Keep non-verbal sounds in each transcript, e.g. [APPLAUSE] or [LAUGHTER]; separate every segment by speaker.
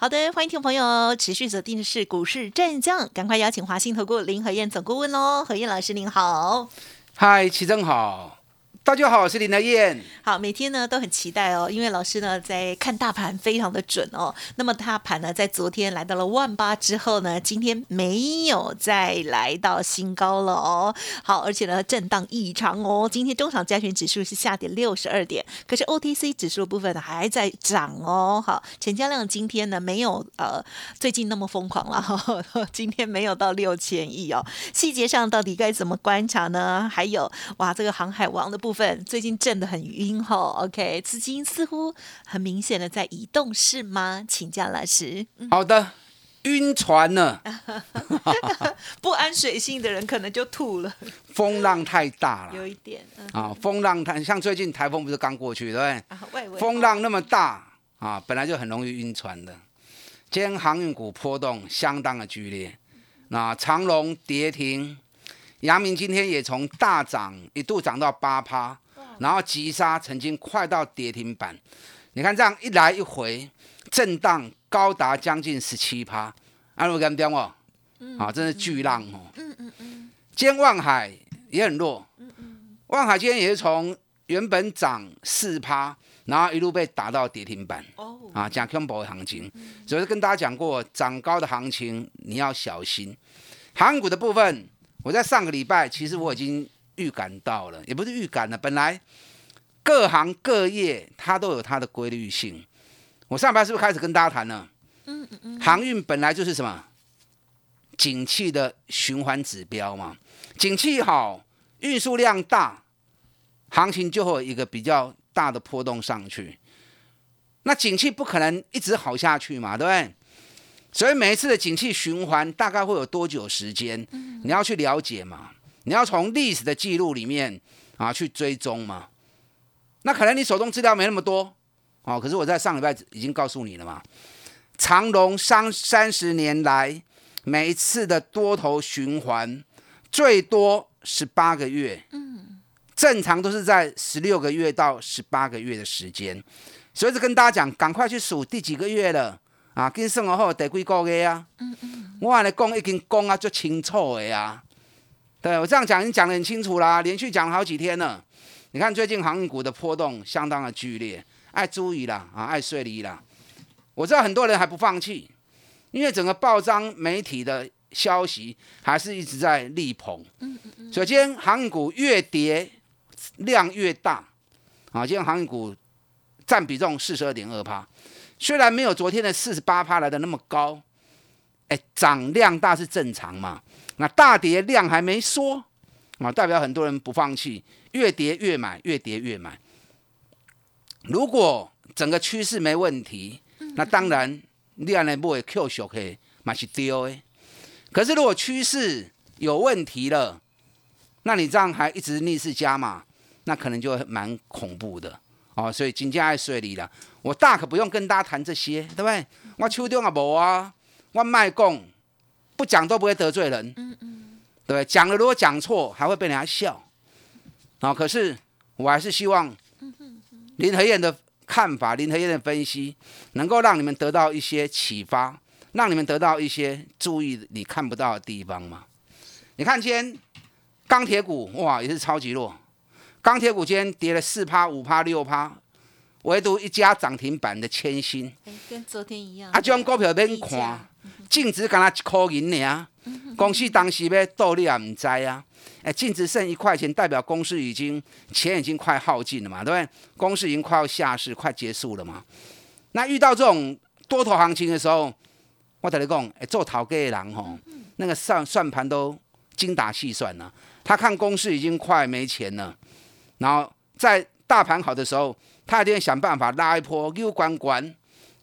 Speaker 1: 好的，欢迎听众朋友持续锁定的是股市战将，赶快邀请华信投顾林和燕总顾问喽，何燕老师您好，
Speaker 2: 嗨，齐正好。大家好，我是林德燕。
Speaker 1: 好，每天呢都很期待哦，因为老师呢在看大盘非常的准哦。那么大盘呢在昨天来到了万八之后呢，今天没有再来到新高了哦。好，而且呢震荡异常哦。今天中场加权指数是下跌六十二点，可是 OTC 指数部分呢还在涨哦。好，成交量今天呢没有呃最近那么疯狂了，[LAUGHS] 今天没有到六千亿哦。细节上到底该怎么观察呢？还有哇，这个航海王的部。部分最近震得很晕哈，OK，资金似乎很明显的在移动，是吗？请教老师。
Speaker 2: 好的，晕船呢，[LAUGHS]
Speaker 1: 不安水性的人可能就吐了。
Speaker 2: 风浪太大了，
Speaker 1: 有一点
Speaker 2: 啊，风浪太像最近台风不是刚过去对不对？风浪那么大啊，本来就很容易晕船的。今天航运股波动相当的剧烈，那长龙跌停。阳明今天也从大涨一度涨到八趴，然后急杀，曾经快到跌停板。你看这样一来一回，震荡高达将近十七趴。阿鲁跟点哦，啊，真是巨浪哦。嗯嗯嗯。今天望海也很弱。嗯嗯。望海今天也是从原本涨四趴，然后一路被打到跌停板。哦。啊，讲空博的行情，所以跟大家讲过，涨高的行情你要小心。航股的部分。我在上个礼拜，其实我已经预感到了，也不是预感了。本来各行各业它都有它的规律性。我上班是不是开始跟大家谈了？嗯嗯嗯。航运本来就是什么？景气的循环指标嘛。景气好，运输量大，行情就会有一个比较大的波动上去。那景气不可能一直好下去嘛，对不对？所以每一次的景气循环大概会有多久时间？你要去了解嘛？你要从历史的记录里面啊去追踪嘛？那可能你手中资料没那么多哦，可是我在上礼拜已经告诉你了嘛。长隆三三十年来每一次的多头循环最多十八个月，嗯，正常都是在十六个月到十八个月的时间。所以就跟大家讲，赶快去数第几个月了。啊，跟生活好第几个月啊？嗯嗯，我跟你讲已经讲啊足清楚的啊。对我这样讲已经讲得很清楚啦，连续讲了好几天了。你看最近航运股的波动相当的剧烈，爱注意啦，啊，爱睡离啦。我知道很多人还不放弃，因为整个报章媒体的消息还是一直在力捧。嗯嗯嗯。首先，航运股越跌量越大，啊，今天航运股占比重四十二点二趴。虽然没有昨天的四十八趴来的那么高，哎，涨量大是正常嘛？那大跌量还没缩啊，代表很多人不放弃，越跌越买，越跌越买。如果整个趋势没问题，那当然你安尼不会 Q 小 K 嘛是丢诶。可是如果趋势有问题了，那你这样还一直逆势加码，那可能就蛮恐怖的。哦，所以金价爱水里了，我大可不用跟大家谈这些，对不对？我手中也无啊，我卖讲，不讲都不会得罪人，嗯嗯，对不对？讲了如果讲错，还会被人家笑。啊，可是我还是希望林和燕的看法，林和燕的分析，能够让你们得到一些启发，让你们得到一些注意你看不到的地方嘛。你看今天钢铁股哇，也是超级弱。钢铁股今天跌了四趴、五趴、六趴，唯独一家涨停板的千星，
Speaker 1: 跟昨天一样。
Speaker 2: 啊，这种股票免看，净值敢若一块银尔，公司当时要倒你也唔知啊。哎，净值剩一块钱，代表公司已经钱已经快耗尽了嘛，对不对？公司已经快要下市，快结束了嘛。那遇到这种多头行情的时候，我同你讲，哎，做淘的人吼，那个算算盘都精打细算了。他看公司已经快没钱了。然后在大盘好的时候，他一定会想办法拉一波又关关，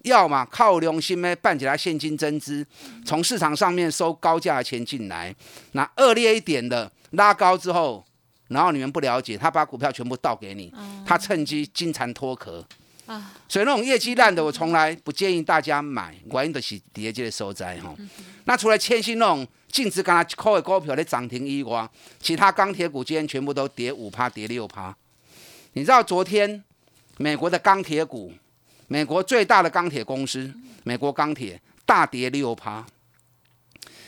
Speaker 2: 要么靠良心咩办起来现金增资，从市场上面收高价的钱进来。那恶劣一点的拉高之后，然后你们不了解，他把股票全部倒给你，他趁机金蝉脱壳所以那种业绩烂的，我从来不建议大家买，原因就是跌这个收灾哈。那除了千新那种净值刚才扣的股票的涨停以外，其他钢铁股今天全部都跌五趴，跌六趴。你知道昨天美国的钢铁股，美国最大的钢铁公司美国钢铁大跌六趴，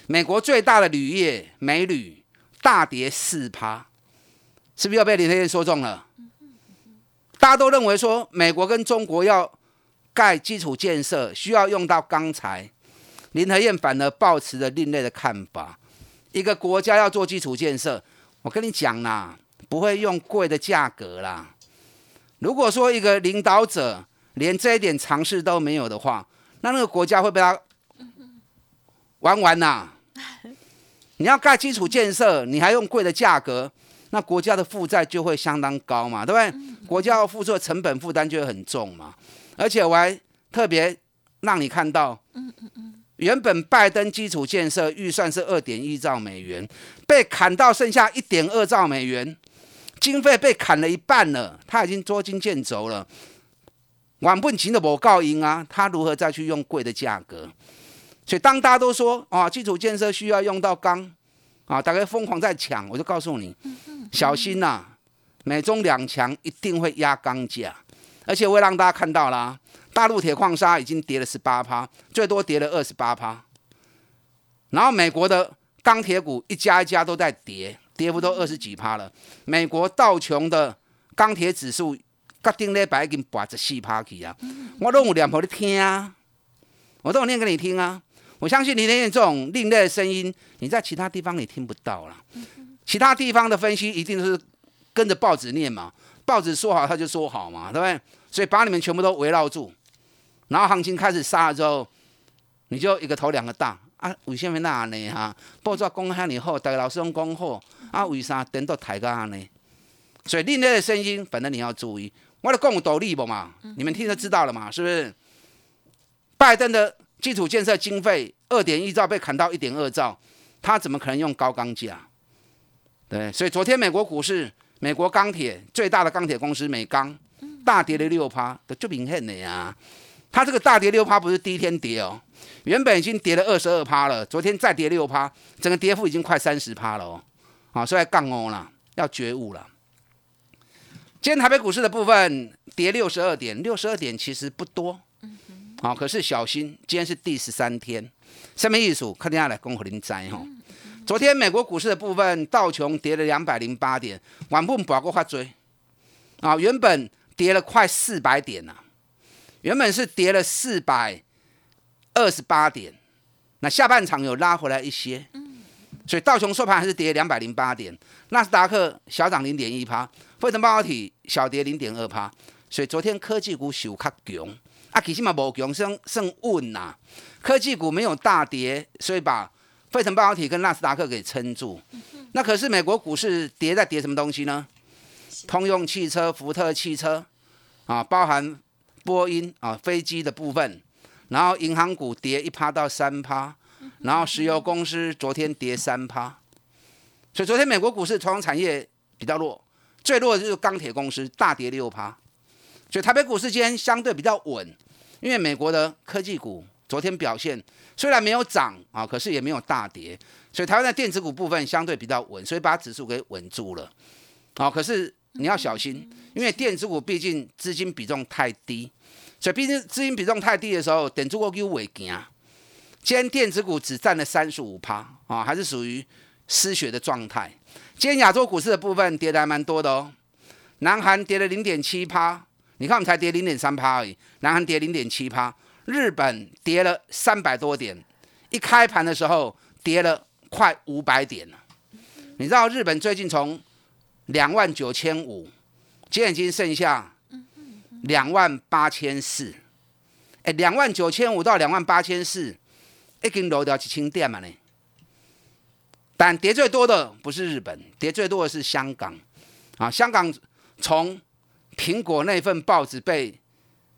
Speaker 2: 美国最大的铝业美铝大跌四趴。是不是又被林德燕说中了？大家都认为说美国跟中国要盖基础建设需要用到钢材，林和燕反而抱持着另类的看法。一个国家要做基础建设，我跟你讲啦，不会用贵的价格啦。如果说一个领导者连这一点尝试都没有的话，那那个国家会被他玩完呐。你要盖基础建设，你还用贵的价格？那国家的负债就会相当高嘛，对不对？国家要付出的成本负担就会很重嘛。而且我还特别让你看到，原本拜登基础建设预算是二点一兆美元，被砍到剩下一点二兆美元，经费被砍了一半了，他已经捉襟见肘了。晚不勤的我告赢啊，他如何再去用贵的价格？所以当大家都说啊，基础建设需要用到钢。啊！大概疯狂在抢，我就告诉你，小心呐！美中两强一定会压钢价，而且我会让大家看到啦，大陆铁矿砂已经跌了十八趴，最多跌了二十八趴。然后美国的钢铁股一家一家都在跌，跌幅都二十几趴了。美国道琼的钢铁指数，隔顶礼拜已经拔十四趴去啊！我都有两婆的听啊，我都有念给你听啊。我相信林天燕这种另类的声音，你在其他地方你听不到了。其他地方的分析一定是跟着报纸念嘛，报纸说好他就说好嘛，对不对？所以把你们全部都围绕住，然后行情开始杀了之后，你就一个头两个大啊？为什么那呢？哈，报纸讲遐尼好，大家老师拢讲好，啊，为啥等到抬高呢？所以另类的声音，反正你要注意，我的讲有道理不嘛？你们听就知道了嘛，是不是？拜登的。基础建设经费二点一兆被砍到一点二兆，他怎么可能用高钢价？对，所以昨天美国股市，美国钢铁最大的钢铁公司美钢大跌了六趴，就明显的呀。它这个大跌六趴不是第一天跌哦，原本已经跌了二十二趴了，昨天再跌六趴，整个跌幅已经快三十趴了哦。啊，所以杠哦了，要觉悟了。今天台北股市的部分跌六十二点，六十二点其实不多。好，可是小心，今天是第十三天，什么意思？看天下来恭贺您灾哈。昨天美国股市的部分，道琼跌了两百零八点，晚盘不过发追啊，原本跌了快四百点呐，原本是跌了四百二十八点，那下半场有拉回来一些，所以道琼收盘还是跌两百零八点，纳斯达克小涨零点一趴，费城半导体小跌零点二趴，所以昨天科技股小较强。啊，其实嘛无强，升升稳呐。科技股没有大跌，所以把费城半导体跟纳斯达克给撑住。那可是美国股市跌在跌什么东西呢？通用汽车、福特汽车啊，包含波音啊飞机的部分。然后银行股跌一趴到三趴，然后石油公司昨天跌三趴。所以昨天美国股市传统产业比较弱，最弱的就是钢铁公司大跌六趴。所以台北股市今天相对比较稳，因为美国的科技股昨天表现虽然没有涨啊，可是也没有大跌，所以台湾的电子股部分相对比较稳，所以把指数给稳住了。好，可是你要小心，因为电子股毕竟资金比重太低，所以毕竟资金比重太低的时候，电子股就会惊。今天电子股只占了三十五趴啊，还是属于失血的状态。今天亚洲股市的部分跌的还蛮多的哦，南韩跌了零点七趴。你看，我们才跌零点三趴而已，南韩跌零点七趴，日本跌了三百多点，一开盘的时候跌了快五百点了。你知道日本最近从两万九千五，今天已经剩下两万八千四，哎，两万九千五到两万八千四，已经落掉几千点嘛呢？但跌最多的不是日本，跌最多的是香港啊，香港从苹果那份报纸被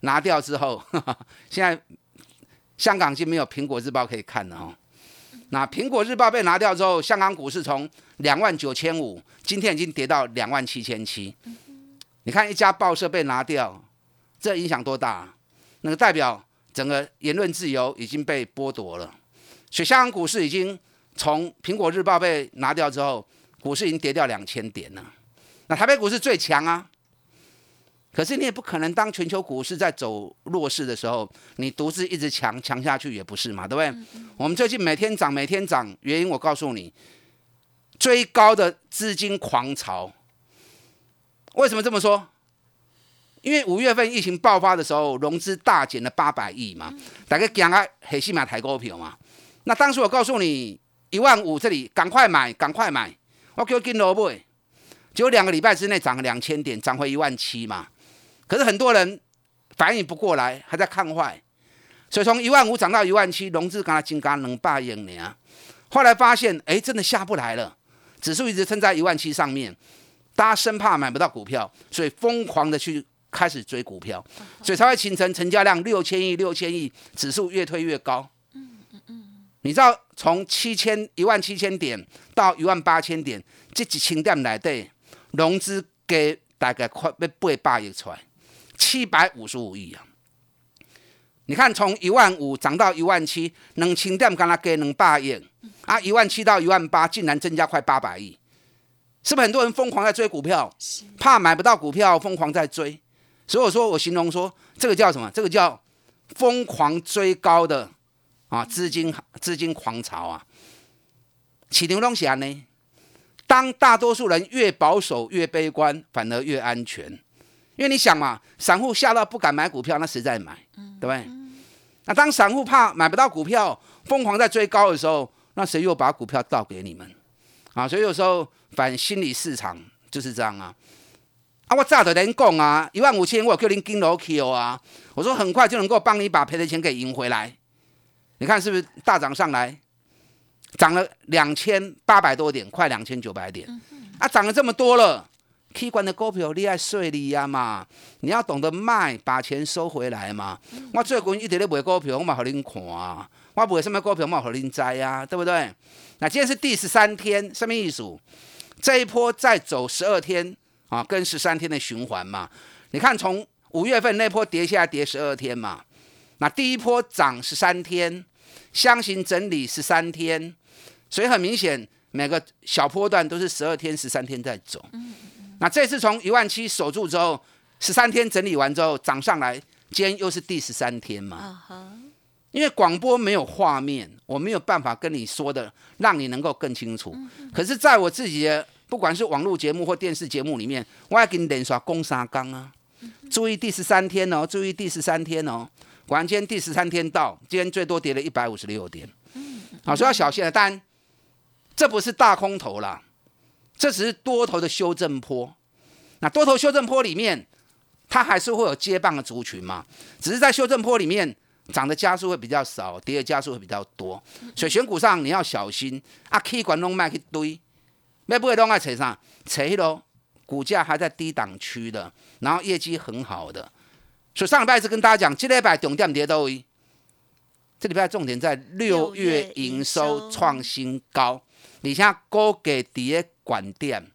Speaker 2: 拿掉之后，[LAUGHS] 现在香港已经没有苹果日报可以看了哦。那苹果日报被拿掉之后，香港股市从两万九千五，今天已经跌到两万七千七。你看一家报社被拿掉，这影响多大？那个代表整个言论自由已经被剥夺了。所以香港股市已经从苹果日报被拿掉之后，股市已经跌掉两千点了。那台北股市最强啊，可是你也不可能当全球股市在走弱势的时候，你独自一直强强下去也不是嘛，对不对？我们最近每天涨，每天涨，原因我告诉你，最高的资金狂潮。为什么这么说？因为五月份疫情爆发的时候，融资大减了八百亿嘛，大家讲啊，黑西马抬股票嘛。那当时我告诉你一万五这里赶快买，赶快买，我叫跟萝卜，结果两个礼拜之内涨了两千点，涨回一万七嘛。可是很多人反应不过来，还在看坏，所以从一万五涨到一万七，融资刚才金刚能霸赢你啊。后来发现，哎，真的下不来了，指数一直撑在一万七上面。大家生怕买不到股票，所以疯狂的去开始追股票，所以才会形成成交量六千亿、六千亿，指数越推越高。你知道从七千一万七千点到一万八千点，这几千点来对，融资给大概快被八百亿出来，七百五十五亿啊！你看从一万五涨到一万七，能清点刚才给能八亿啊，一万七到一万八，竟然增加快八百亿。是不是很多人疯狂在追股票，怕买不到股票，疯狂在追？所以我说，我形容说，这个叫什么？这个叫疯狂追高的啊，资金资金狂潮啊！起牛东西啊呢？当大多数人越保守越悲观，反而越安全，因为你想嘛，散户吓到不敢买股票，那谁在买？对不对？那当散户怕买不到股票，疯狂在追高的时候，那谁又把股票倒给你们？啊，所以有时候。反心理市场就是这样啊！啊，我早就跟讲啊，一万五千我叫您跟楼 Q 啊，我说很快就能够帮你把赔的钱给赢回来。你看是不是大涨上来，涨了两千八百多点，快两千九百点啊！涨了这么多了，K 管的股票你爱税利呀嘛？你要懂得卖，把钱收回来嘛。我最近一直咧卖股票，我嘛好恁看啊，我卖什么股票嘛好恁知啊，对不对？那今天是第十三天，什么意思？这一波再走十二天啊，跟十三天的循环嘛。你看，从五月份那波跌下来跌十二天嘛，那第一波涨十三天，箱型整理十三天，所以很明显每个小波段都是十二天、十三天在走。那这次从一万七守住之后，十三天整理完之后涨上来，今天又是第十三天嘛。因为广播没有画面，我没有办法跟你说的，让你能够更清楚。可是，在我自己的不管是网络节目或电视节目里面，我要给你连刷攻沙缸啊！注意第十三天哦，注意第十三天哦。果然今天第十三天到，今天最多跌了一百五十六点。好，所以要小心了。当然，这不是大空头啦，这只是多头的修正坡。那多头修正坡里面，它还是会有接棒的族群嘛？只是在修正坡里面。涨的加速会比较少，跌的加速会比较多，所以选股上你要小心。啊，K 管弄卖去堆，卖不会弄在扯上，扯咯，股价还在低档区的，然后业绩很好的。所以上礼拜是跟大家讲，这礼拜重点跌到位，这礼拜重点在六月营收创新高，而且高给底的管店，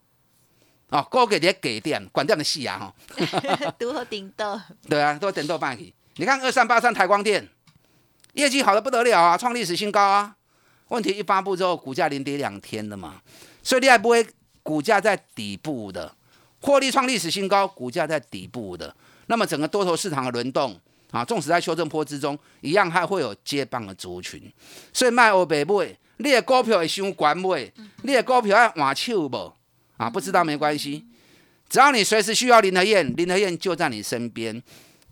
Speaker 2: 哦，高给底给店，管店的细啊
Speaker 1: 哈，多 [LAUGHS] [LAUGHS] 好顶多，
Speaker 2: 对啊，都顶多半去。你看二三八三台光电，业绩好的不得了啊，创历史新高啊！问题一发布之后，股价连跌两天了嘛，所以你还不会股价在底部的，获利创历史新高，股价在底部的，那么整个多头市场的轮动啊，纵使在修正坡之中，一样还会有接棒的族群，所以卖欧北买，你的股票会伤管买，你的股票要换手不？啊，不知道没关系，只要你随时需要林和燕，林和燕就在你身边。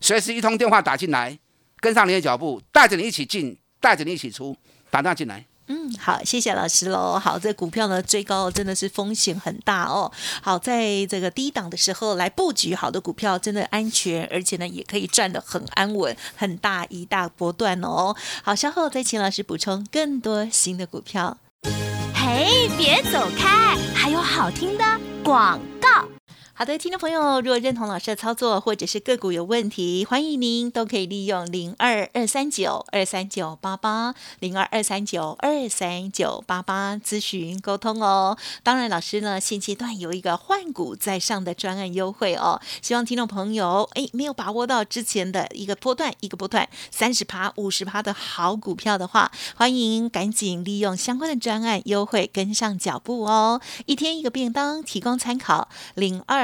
Speaker 2: 随时一通电话打进来，跟上你的脚步，带着你一起进，带着你一起出，打电话进来。
Speaker 1: 嗯，好，谢谢老师喽。好，这股票呢追高真的是风险很大哦。好，在这个低档的时候来布局好的股票，真的安全，而且呢也可以赚得很安稳，很大一大波段哦。好，稍后再请老师补充更多新的股票。嘿，别走开，还有好听的广告。好的，听众朋友，如果认同老师的操作，或者是个股有问题，欢迎您都可以利用零二二三九二三九八八零二二三九二三九八八咨询沟通哦。当然，老师呢现阶段有一个换股在上的专案优惠哦，希望听众朋友哎没有把握到之前的一个波段一个波段三十趴五十趴的好股票的话，欢迎赶紧利用相关的专案优惠跟上脚步哦。一天一个便当，提供参考零二。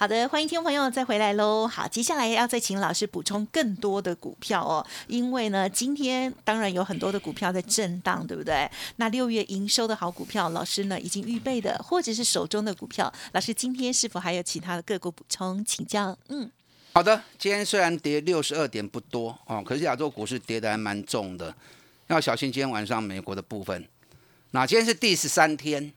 Speaker 1: 好的，欢迎听众朋友再回来喽。好，接下来要再请老师补充更多的股票哦，因为呢，今天当然有很多的股票在震荡，对不对？那六月营收的好股票，老师呢已经预备的，或者是手中的股票，老师今天是否还有其他的个股补充？请教。嗯，
Speaker 2: 好的，今天虽然跌六十二点不多哦，可是亚洲股市跌的还蛮重的，要小心今天晚上美国的部分。那今天是第十三天，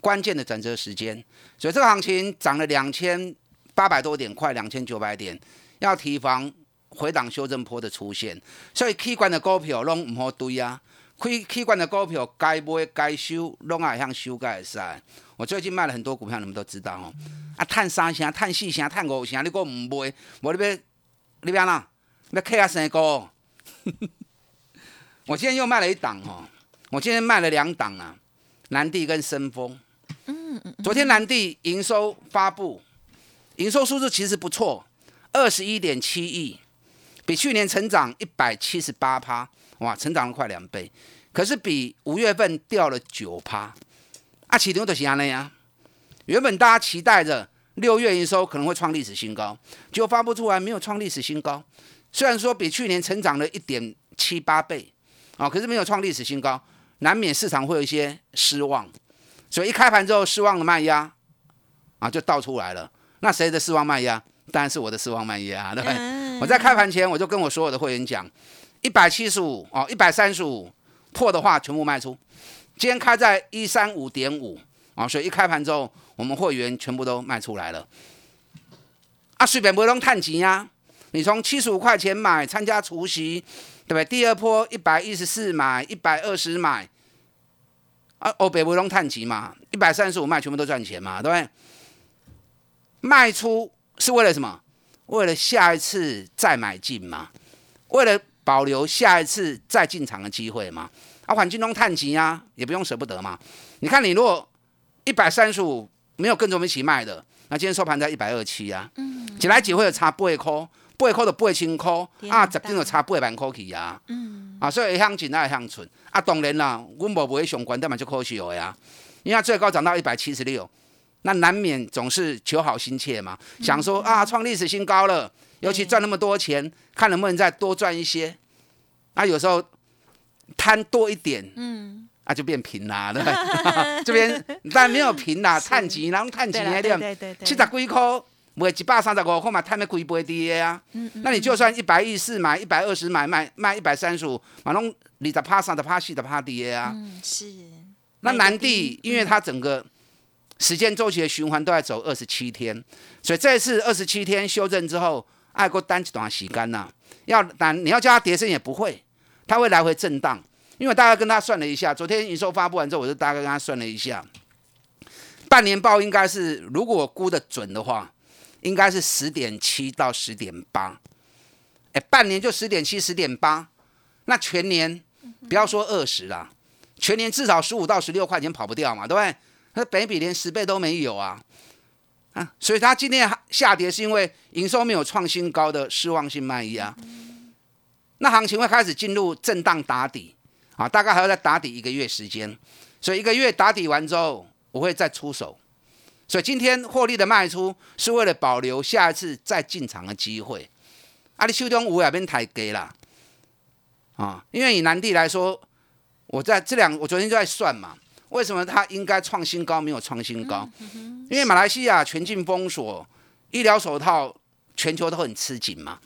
Speaker 2: 关键的转折时间，所以这个行情涨了两千。八百多点，快两千九百点，要提防回档修正坡的出现，所以 K 关的股票拢唔好堆啊，K K 关的股票该买该收，拢爱向修改噻。我最近卖了很多股票，你们都知道哦。啊，探三成、探四成、探五成，你果唔买，我你要你要哪？要 K 啊三个？[LAUGHS] 我今天又卖了一档哦，我今天卖了两档啊，南地跟深丰。嗯嗯。昨天南地营收发布。营收数字其实不错，二十一点七亿，比去年成长一百七十八趴，哇，成长了快两倍。可是比五月份掉了九趴。啊，起牛的是安尼啊，原本大家期待着六月营收可能会创历史新高，结果发布出来没有创历史新高。虽然说比去年成长了一点七八倍，啊，可是没有创历史新高，难免市场会有一些失望。所以一开盘之后，失望的卖压啊就倒出来了。那谁的四望卖压？当然是我的四望卖压，对不对？我在开盘前我就跟我所有的会员讲，一百七十五哦，一百三十五破的话全部卖出。今天开在一三五点五啊，所以一开盘之后，我们会员全部都卖出来了。啊，随便不用探钱呀，你从七十五块钱买参加除夕，对不对？第二波一百一十四买，一百二十买，啊，欧北不用探钱嘛，一百三十五卖全部都赚钱嘛，对不对？卖出是为了什么？为了下一次再买进嘛？为了保留下一次再进场的机会嘛？啊，环境中探级啊，也不用舍不得嘛。你看，你如果一百三十五没有跟着我们一起卖的，那今天收盘在一百二七啊。嗯。几来几会有差八块，八块的八千块啊，十点就差八万块去啊。嗯。啊，所以会向进，会向存啊。当然啦，我无不会上关，但嘛就可惜了呀。因为最高涨到一百七十六。那难免总是求好心切嘛，想说啊，创历史新高了，尤其赚那么多钱，看能不能再多赚一些。啊，有时候贪多一点，嗯，啊就变平啦，对不对？[LAUGHS] 这边但没有平啦，探钱，然后探钱那点，七十几块，买一百三十五块嘛，探了几倍跌啊。嗯嗯。那你就算一百一十买，一百二十买卖卖一百三十五，马龙你的趴三的趴四的趴跌啊。嗯，是。那南地，因为它整个。时间周期的循环都在走二十七天，所以这次二十七天修正之后，爱国单子短洗干呐。要但你要叫它跌升也不会，它会来回震荡。因为大概跟他算了一下，昨天营收发布完之后，我就大概跟他算了一下，半年报应该是如果估的准的话，应该是十点七到十点八。哎，半年就十点七、十点八，那全年不要说二十啦，全年至少十五到十六块钱跑不掉嘛，对不对？那北比连十倍都没有啊，啊，所以它今天下跌是因为营收没有创新高的失望性卖压。那行情会开始进入震荡打底啊，大概还要再打底一个月时间，所以一个月打底完之后，我会再出手。所以今天获利的卖出是为了保留下一次再进场的机会。啊，你手中五也变太给啦，啊，因为以南地来说，我在这两，我昨天就在算嘛，为什么它应该创新高没有创新高？因为马来西亚全境封锁，医疗手套全球都很吃紧嘛。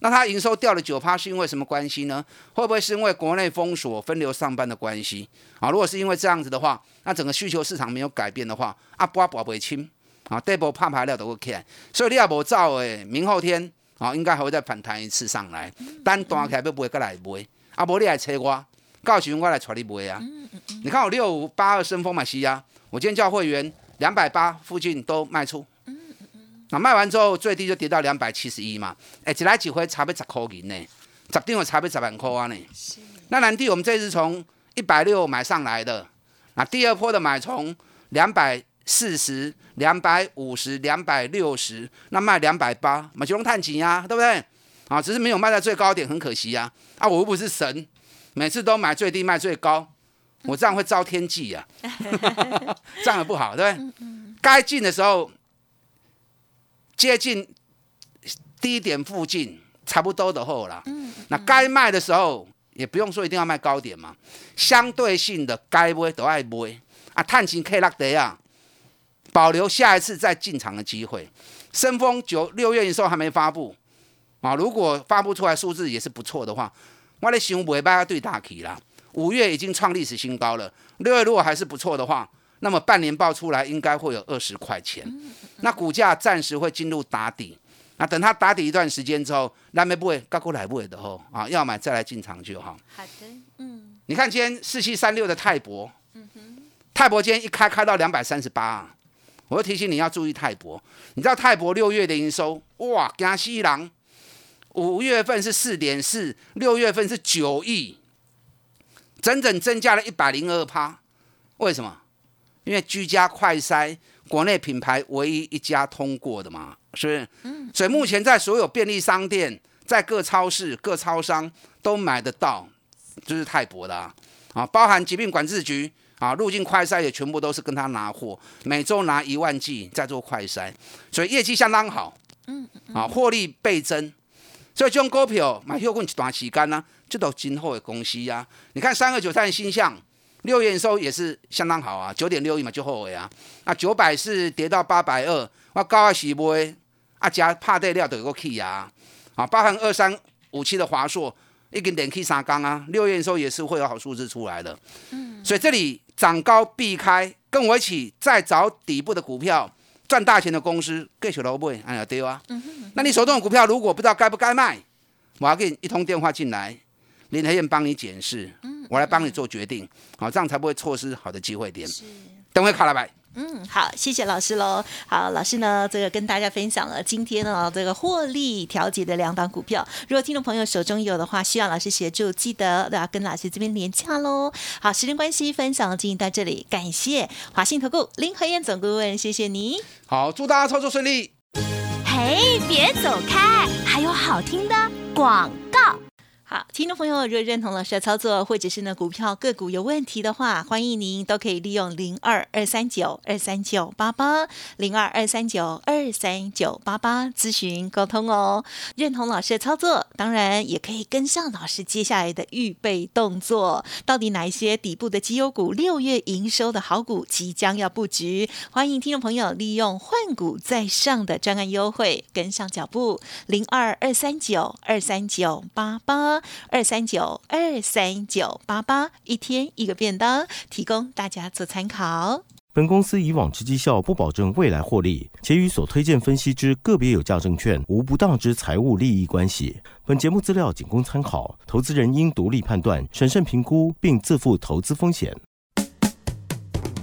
Speaker 2: 那它营收掉了九趴，是因为什么关系呢？会不会是因为国内封锁分流上班的关系？啊，如果是因为这样子的话，那整个需求市场没有改变的话，啊，波波不会轻啊，底部怕牌料都会看，所以你也无造诶，明后天啊，应该还会再反弹一次上来，单单起来要不会再来买，啊，无你来找我，到时我来带你买啊。你看我六五八二升风马西啊，我今天叫会员两百八附近都卖出。那卖完之后，最低就跌到两百七十一嘛，哎，一来几回差不十块银呢，十点有差不十万块啊呢。那南地我们这次从一百六买上来的，那第二波的买从两百四十、两百五十、两百六十，那卖两百八，买就用探钱啊，对不对？啊，只是没有卖在最高点，很可惜啊。啊，我又不是神，每次都买最低卖最高，我这样会遭天忌呀，[LAUGHS] 这样也不好，对不对？该进的时候。接近低点附近，差不多的货了。嗯，那该卖的时候，也不用说一定要卖高点嘛。相对性的该卖都爱卖啊，探情可以落地啊，保留下一次再进场的机会。深丰九六月营收还没发布啊，如果发布出来数字也是不错的话，我的想尾巴对大起啦。五月已经创历史新高了，六月如果还是不错的话。那么半年报出来应该会有二十块钱，那股价暂时会进入打底，那等它打底一段时间之后，那没不会，高过来不会的吼。啊，要买再来进场就好。好的，嗯，你看今天四七三六的泰博，嗯哼，泰博今天一开开到两百三十八，我要提醒你要注意泰博，你知道泰博六月的营收哇，惊西郎，五月份是四点四，六月份是九亿，整整增加了一百零二趴，为什么？因为居家快筛，国内品牌唯一一家通过的嘛，是不是？嗯。所以目前在所有便利商店、在各超市、各超商都买得到，就是泰博的啊，啊，包含疾病管制局啊，入境快筛也全部都是跟他拿货，每周拿一万剂在做快筛，所以业绩相当好。嗯。啊，获利倍增，所以这种股票买后滚一段时间呢，这都今后的公司呀。你看三二九三的星象。六月收也是相当好啊，九点六亿嘛就后悔啊。啊，九百是跌到八百二，我高啊洗买，啊加怕跌料都有个 key 啊。啊，包含二三五七的华硕，一根连 K 三缸啊。六月收也是会有好数字出来的。嗯，所以这里涨高避开，跟我一起再找底部的股票赚大钱的公司，继续老板，哎呀对啊。嗯哼。那你手中的股票如果不知道该不该卖，我要给你一通电话进来，林台燕帮你检视。我来帮你做决定，好，这样才不会错失好的机会点。等会卡拉白。
Speaker 1: 嗯，好，谢谢老师喽。好，老师呢，这个跟大家分享了今天呢这个获利调节的两档股票。如果听众朋友手中有的话，需要老师协助，记得都要跟老师这边连洽喽。好，时间关系，分享进行到这里，感谢华信投顾林和燕总顾问，谢谢你。
Speaker 2: 好，祝大家操作顺利。
Speaker 3: 嘿，别走开，还有好听的广告。
Speaker 1: 好，听众朋友，如果认同老师的操作，或者是呢股票个股有问题的话，欢迎您都可以利用零二二三九二三九八八零二二三九二三九八八咨询沟通哦。认同老师的操作，当然也可以跟上老师接下来的预备动作。到底哪一些底部的绩优股，六月营收的好股即将要布局？欢迎听众朋友利用换股在上的专案优惠，跟上脚步。零二二三九二三九八八。二三九二三九八八，一天一个便当，提供大家做参考。
Speaker 4: 本公司以往之绩效不保证未来获利，且与所推荐分析之个别有价证券无不当之财务利益关系。本节目资料仅供参考，投资人应独立判断、审慎评估，并自负投资风险。